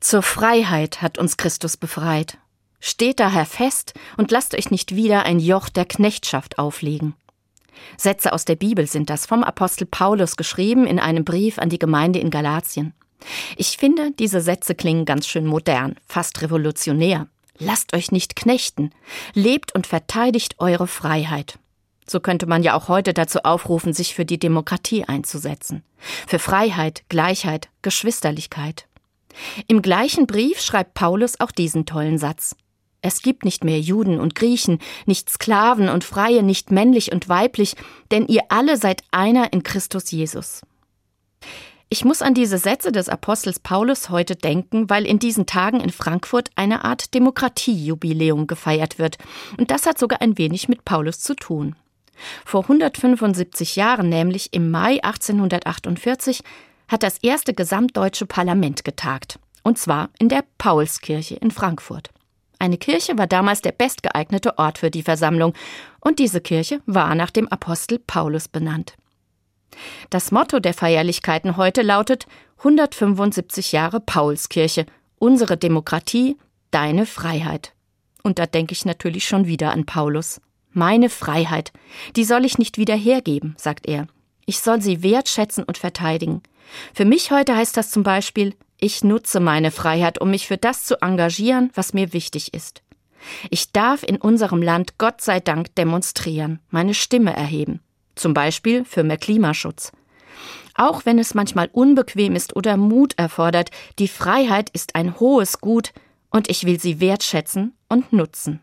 Zur Freiheit hat uns Christus befreit. Steht daher fest und lasst euch nicht wieder ein Joch der Knechtschaft auflegen. Sätze aus der Bibel sind das vom Apostel Paulus geschrieben in einem Brief an die Gemeinde in Galatien. Ich finde, diese Sätze klingen ganz schön modern, fast revolutionär. Lasst euch nicht knechten, lebt und verteidigt eure Freiheit. So könnte man ja auch heute dazu aufrufen, sich für die Demokratie einzusetzen. Für Freiheit, Gleichheit, Geschwisterlichkeit. Im gleichen Brief schreibt Paulus auch diesen tollen Satz. Es gibt nicht mehr Juden und Griechen, nicht Sklaven und Freie, nicht männlich und weiblich, denn ihr alle seid einer in Christus Jesus. Ich muss an diese Sätze des Apostels Paulus heute denken, weil in diesen Tagen in Frankfurt eine Art Demokratiejubiläum gefeiert wird. Und das hat sogar ein wenig mit Paulus zu tun. Vor 175 Jahren, nämlich im Mai 1848, hat das erste gesamtdeutsche Parlament getagt. Und zwar in der Paulskirche in Frankfurt. Eine Kirche war damals der bestgeeignete Ort für die Versammlung, und diese Kirche war nach dem Apostel Paulus benannt. Das Motto der Feierlichkeiten heute lautet 175 Jahre Paulskirche, unsere Demokratie, deine Freiheit. Und da denke ich natürlich schon wieder an Paulus. Meine Freiheit, die soll ich nicht wieder hergeben, sagt er. Ich soll sie wertschätzen und verteidigen. Für mich heute heißt das zum Beispiel, ich nutze meine Freiheit, um mich für das zu engagieren, was mir wichtig ist. Ich darf in unserem Land Gott sei Dank demonstrieren, meine Stimme erheben zum Beispiel für mehr Klimaschutz. Auch wenn es manchmal unbequem ist oder Mut erfordert, die Freiheit ist ein hohes Gut und ich will sie wertschätzen und nutzen.